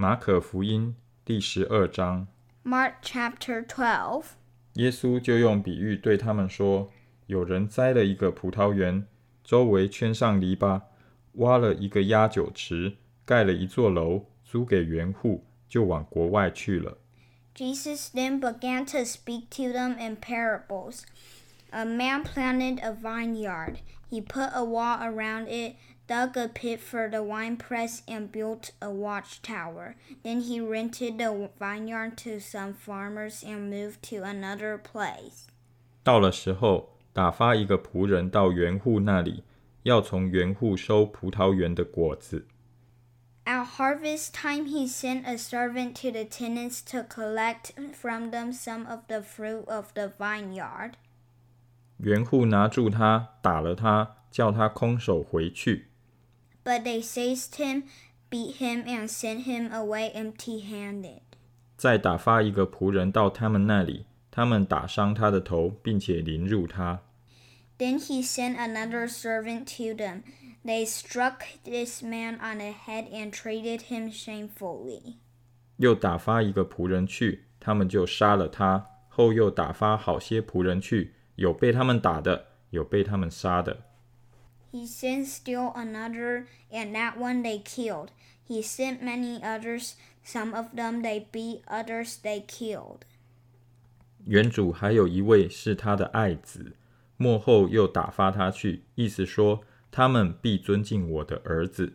马可福音第十二章， Mark chapter 12. 耶稣就用比喻对他们说：有人栽了一个葡萄园，周围圈上篱笆，挖了一个压酒池，盖了一座楼，租给园户，就往国外去了。 Jesus then began to speak to them in parables. A man planted a vineyard. He put a wall around it, dug a pit for the winepress, and built a watchtower. Then he rented the vineyard to some farmers and moved to another place. 到了时候，打发一个仆人到园户那里，要从园户收葡萄园的果子。 At harvest time, he sent a servant to the tenants to collect from them some of the fruit of the vineyard. 园户拿住他，打了他，叫他空手回去。 But they seized him, beat him, and sent him away empty handed. 再打发一个仆人到他们那里，他们打伤他的头，并且凌辱他。 Then he sent another servant to them. They struck this man on the head and treated him shamefully. 又打发一个仆人去，他们就杀了他。后又打发好些仆人去，有被他们打的，有被他们杀的。 He sent still another, and that one they killed. He sent many others. Some of them they beat, others they killed. 原主还有一位是他的爱子，末后又打发他去，意思说他们必尊敬我的儿子。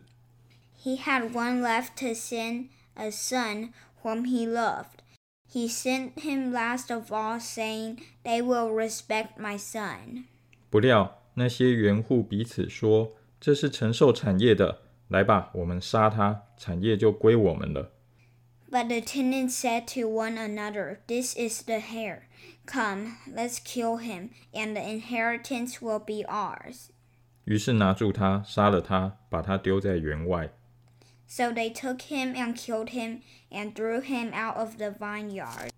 He had one left to send, a son whom he loved. He sent him last of all, saying, They will respect my son. 不料 那些园户彼此说：“这是承受产业的，来吧，我们杀他，产业就归我们了。” But the tenants said to one another, This is the heir. Come, let's kill him, and the inheritance will be ours. 于是拿住他，杀了他，把他丢在园外。So they took him and killed him, and threw him out of the vineyard.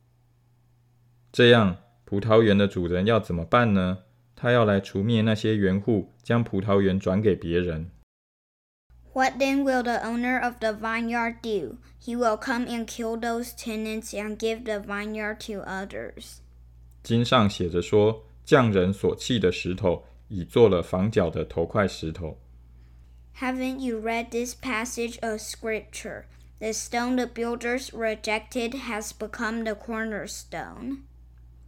这样，葡萄园的主人要怎么办呢？他要来除灭那些园户，将葡萄园转给别人。 What then will the owner of the vineyard do? He will come and kill those tenants and give the vineyard to others. 经上写着说：“匠人所弃的石头，已做了房角的头块石头。” Haven't you read this passage of Scripture? The stone the builders rejected has become the cornerstone.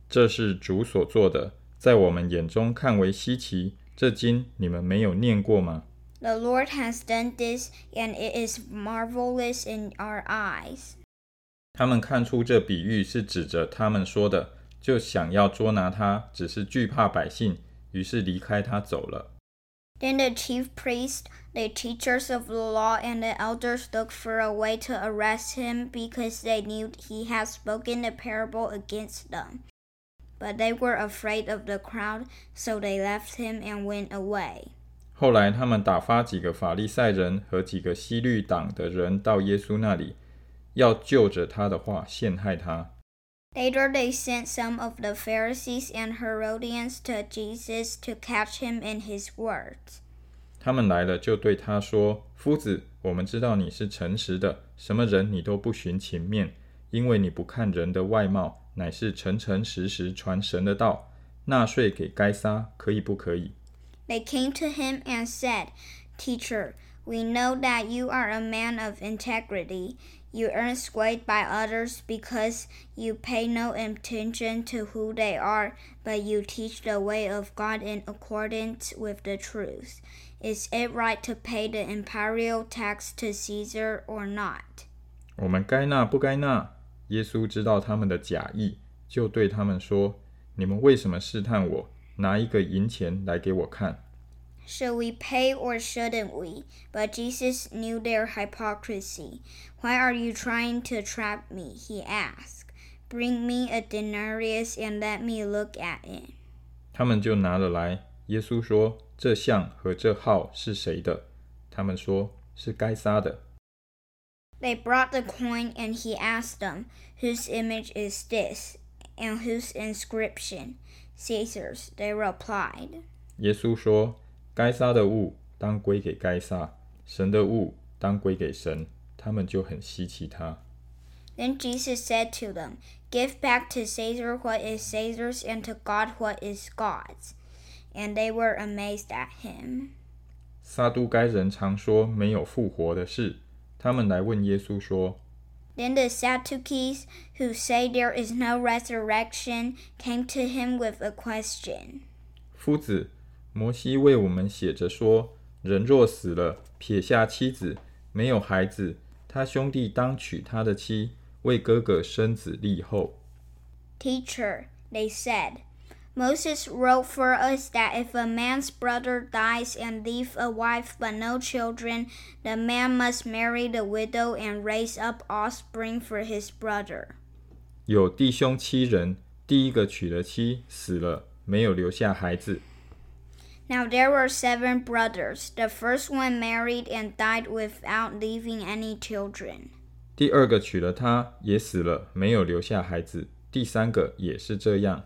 这是主所做的， 在我们眼中看为稀奇。这经你们没有念过吗？The Lord has done this, and it is marvelous in our eyes. 他们看出这比喻是指着他们说的，就想要捉拿他，只是惧怕百姓，于是离开他走了。Then the chief priests, the teachers of the law, and the elders looked for a way to arrest him because they knew he had spoken a parable against them. But they were afraid of the crowd, so they left him and went away. 后来他们打发几个法利赛人和几个西律党的人到耶稣那里，要就着他的话陷害他。 Later, they sent some of the Pharisees and Herodians to Jesus to catch him in his words. 他们来了，就对他说：“夫子，我们知道你是诚实的，什么人你都不寻情面，因为你不看人的外貌， 乃是诚诚实实传神的道。纳税给该撒，可以不可以？” They came to him and said, Teacher, we know that you are a man of integrity. You earn swayed by others because you pay no attention to who they are, but you teach the way of God in accordance with the truth. Is it right to pay the imperial tax to Caesar or not? 我们该纳不该纳？ 耶稣知道他们的假意，就对他们说：“你们为什么试探我？拿一个银钱来给我看。” Should we pay or shouldn't we? But Jesus knew their hypocrisy. Why are you trying to trap me? He asked. Bring me a denarius and let me look at it. 他们就拿了来。耶稣说：“这像和这号是谁的？”他们说：“是该撒的。” They brought the coin and he asked them, Whose image is this? And whose inscription? Caesar's, they replied. 耶稣说：“该撒的物当归给该撒，神的物当归给神。” 他们就很稀奇他。 Then Jesus said to them, Give back to Caesar what is Caesar's, and to God what is God's. And they were amazed at him. 撒都该人常说没有复活的事， 他们来问耶稣说： Then the Sadducees, who say there is no resurrection, came to him with a question. 夫子，摩西为我们写着说，人若死了，撇下妻子，没有孩子，他兄弟当娶他的妻，为哥哥生子立后。 Teacher, they said, Moses wrote for us that if a man's brother dies and leave a wife but no children, the man must marry the widow and raise up offspring for his brother. 有弟兄七人，第一个娶了妻，死了，没有留下孩子。 Now there were seven brothers. The first one married and died without leaving any children. 第二个娶了她，也死了，没有留下孩子。第三个也是这样。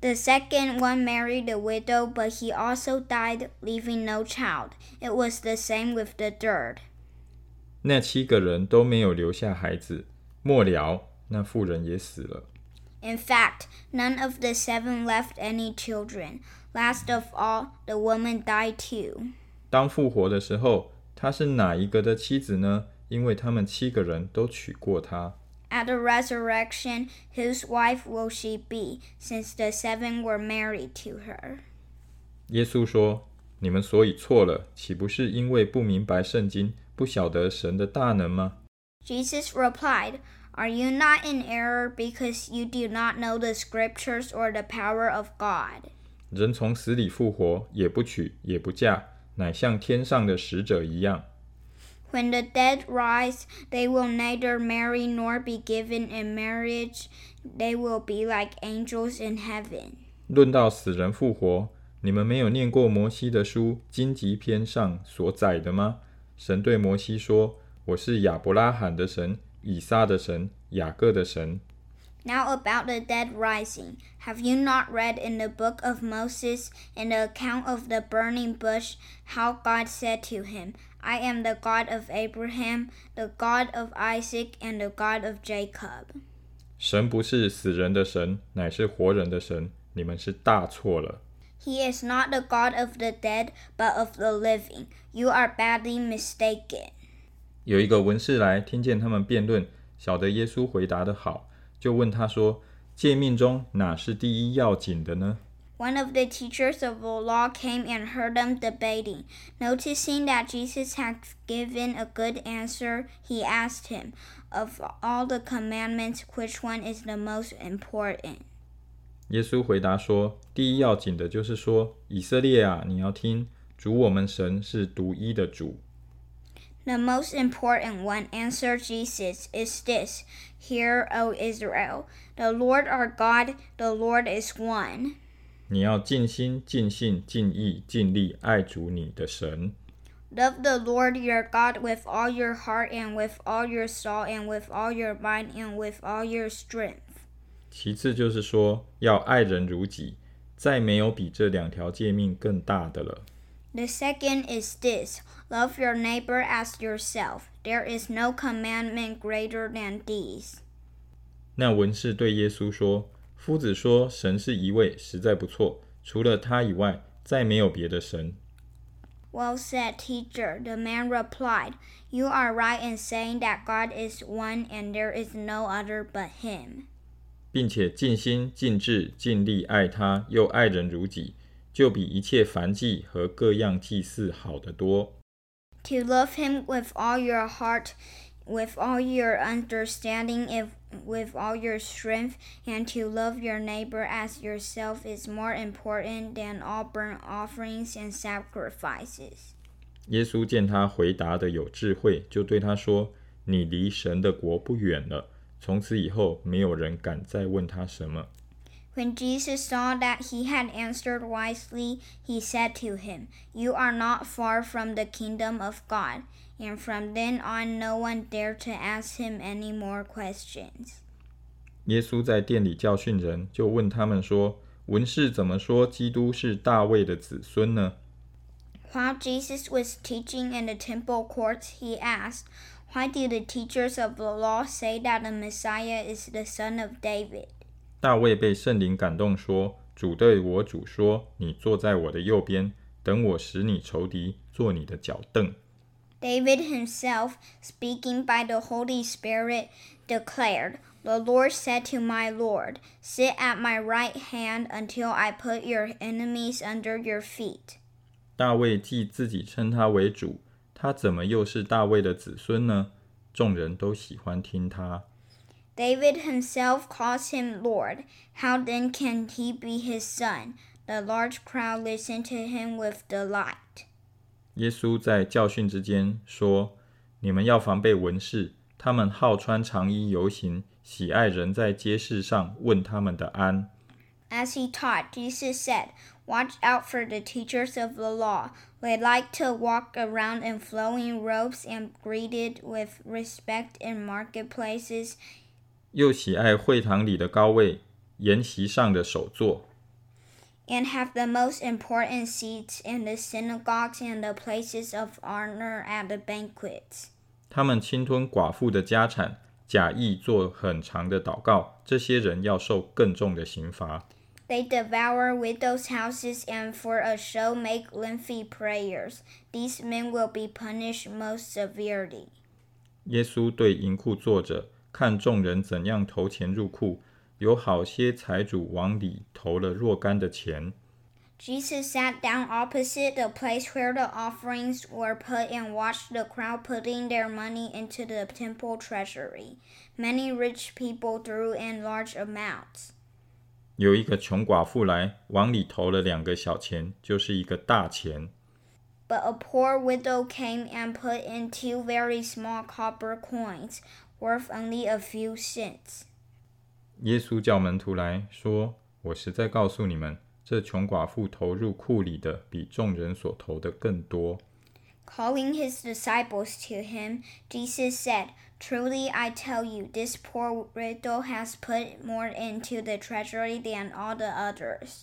The second one married a widow, but he also died, leaving no child. It was the same with the third. 那七个人都没有留下孩子。末了，那妇人也死了。 In fact, none of the seven left any children. Last of all, the woman died too. 当复活的时候，她是哪一个的妻子呢？因为他们七个人都娶过她。 At the resurrection, whose wife will she be, since the seven were married to her? 耶稣说：“你们所以错了，岂不是因为不明白圣经，不晓得神的大能吗？ Jesus replied, Are you not in error because you do not know the scriptures or the power of God? 人从死里复活，也不娶，也不嫁，乃像天上的使者一样。 When the dead rise, they will neither marry nor be given in marriage. They will be like angels in heaven. 论到死人复活，你们没有念过摩西的书《荆棘篇》上所载的吗？神对摩西说：“我是亚伯拉罕的神，以撒的神，雅各的神。” Now about the dead rising. Have you not read in the book of Moses, in the account of the burning bush, how God said to him, I am the God of Abraham, the God of Isaac, and the God of Jacob. 神不是死人的神，乃是活人的神。你们是大错了。 He is not the God of the dead, but of the living. You are badly mistaken. 有一个文士来，听见他们辩论，晓得耶稣回答的好， 就问他说：“诫命中哪是第一要紧的呢？” One of the teachers of the law came and heard them debating. Noticing that Jesus had given a good answer, he asked him, Of all the commandments, which one is the most important? 耶稣回答说：“第一要紧的就是说，以色列啊，你要听，主我们神是独一的主。The most important one, answered Jesus, is this Hear, O Israel, the Lord our God, the Lord is one. 你要尽心、尽性、尽意、尽力爱主你的神。 Love the Lord your God with all your heart and with all your soul and with all your mind and with all your strength. 其次就是说，要爱人如己，再没有比这两条诫命更大的了。 The second is this love your neighbor as yourself. There is no commandment greater than these. 那文士对耶稣说：“夫子说神是一位，实在不错，除了他以外，再没有别的神。 Well said, teacher. The man replied, You are right in saying that God is one and there is no other but Him. 并且尽心、尽智、尽力爱他，又爱人如己， 就比一切凡祭和各样祭祀好得多。To love Him with all your heart, with all your understanding, if, with all your strength, and to love your neighbor as yourself is more important than all burnt offerings and sacrifices. 耶稣见他回答的有智慧，就对他说：“你离神的国不远了。”从此以后，没有人敢再问他什么。When Jesus saw that he had answered wisely, he said to him, You are not far from the kingdom of God. And from then on, no one dared to ask him any more questions. 耶稣在店里教训人，就问他们说：“文士怎么说基督是大卫的子孙呢？” While Jesus was teaching in the temple courts, he asked, Why do the teachers of the law say that the Messiah is the son of David? 大卫被圣灵感动说：“主对我主说，你坐在我的右边，等我使你仇敌做你的脚凳。” David himself, speaking by the Holy Spirit, declared, The Lord said to my Lord, Sit at my right hand until I put your enemies under your feet. 大卫既自己称他为主，他怎么又是大卫的子孙呢？众人都喜欢听他。David himself calls him Lord. How then can he be his son? The large crowd listened to him with delight. 耶稣在教训之间说：“你们要防备文士，他们好穿长衣游行，喜爱人在街市上问他们的安。” As he taught, Jesus said, Watch out for the teachers of the law. They like to walk around in flowing robes and greeted with respect in marketplaces 又喜爱会堂里的高位，筵席上的首座。and have the most important seats in the synagogues and the places of honor at the banquets. 他们侵吞寡妇的家产，假意做很长的祷告。这些人要受更重的刑罚。They devour widows' houses and for a show make lengthy prayers. These men will be punished most severely. 耶稣对银库坐着，看众人怎样投钱入库，有好些财主往里投了若干的钱。 Jesus sat down opposite the place where the offerings were put and watched the crowd putting their money into the temple treasury. Many rich people threw in large amounts. 有一个穷寡妇来，往里投了两个小钱，就是一个大钱。 But a poor widow came and put in two very small copper coins, worth only a few cents. 耶稣叫门徒来说：“我实在告诉你们，这穷寡妇投入库里的，比众人所投的更多。” Calling his disciples to him, Jesus said, Truly I tell you, this poor widow has put more into the treasury than all the others.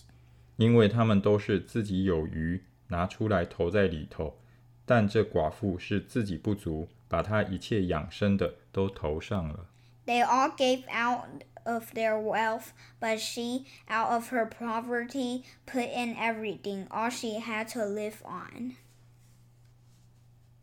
因为他们都是自己有余，拿出来投在里头；但这寡妇是自己不足，把她一切养生的 都投上了。 They all gave out of their wealth, but she, out of her poverty, put in everything, all she had to live on.